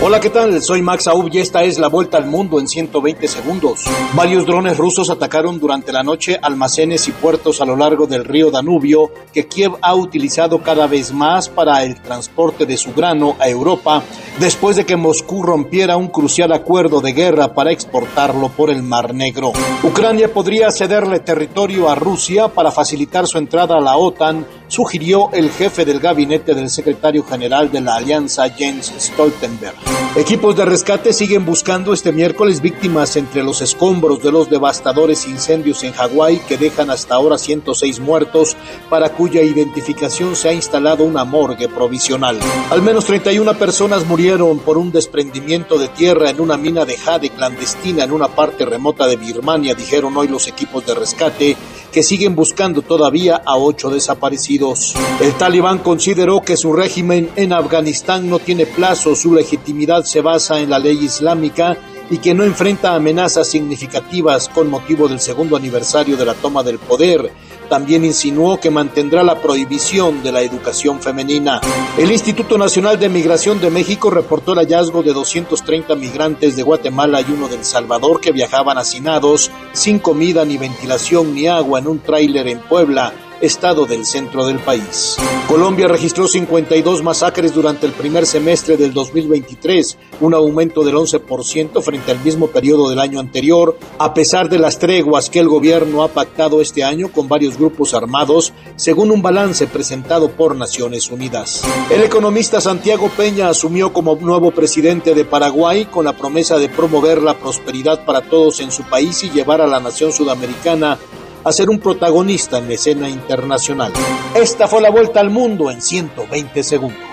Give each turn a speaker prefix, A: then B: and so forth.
A: Hola, ¿qué tal? Soy Max Aub y esta es la vuelta al mundo en 120 segundos. Varios drones rusos atacaron durante la noche almacenes y puertos a lo largo del río Danubio que Kiev ha utilizado cada vez más para el transporte de su grano a Europa después de que Moscú rompiera un crucial acuerdo de guerra para exportarlo por el Mar Negro. Ucrania podría cederle territorio a Rusia para facilitar su entrada a la OTAN, sugirió el jefe del gabinete del secretario general de la alianza Jens Stoltenberg. Equipos de rescate siguen buscando este miércoles víctimas entre los escombros de los devastadores incendios en Hawái que dejan hasta ahora 106 muertos, para cuya identificación se ha instalado una morgue provisional. Al menos 31 personas murieron por un desprendimiento de tierra en una mina de jade clandestina en una parte remota de Birmania, dijeron hoy los equipos de rescate que siguen buscando todavía a ocho desaparecidos. El talibán consideró que su régimen en Afganistán no tiene plazo, su legitimidad se basa en la ley islámica y que no enfrenta amenazas significativas con motivo del segundo aniversario de la toma del poder también insinuó que mantendrá la prohibición de la educación femenina. El Instituto Nacional de Migración de México reportó el hallazgo de 230 migrantes de Guatemala y uno de El Salvador que viajaban hacinados, sin comida ni ventilación ni agua en un tráiler en Puebla estado del centro del país. Colombia registró 52 masacres durante el primer semestre del 2023, un aumento del 11% frente al mismo periodo del año anterior, a pesar de las treguas que el gobierno ha pactado este año con varios grupos armados, según un balance presentado por Naciones Unidas. El economista Santiago Peña asumió como nuevo presidente de Paraguay con la promesa de promover la prosperidad para todos en su país y llevar a la nación sudamericana a ser un protagonista en la escena internacional. Esta fue la vuelta al mundo en 120 segundos.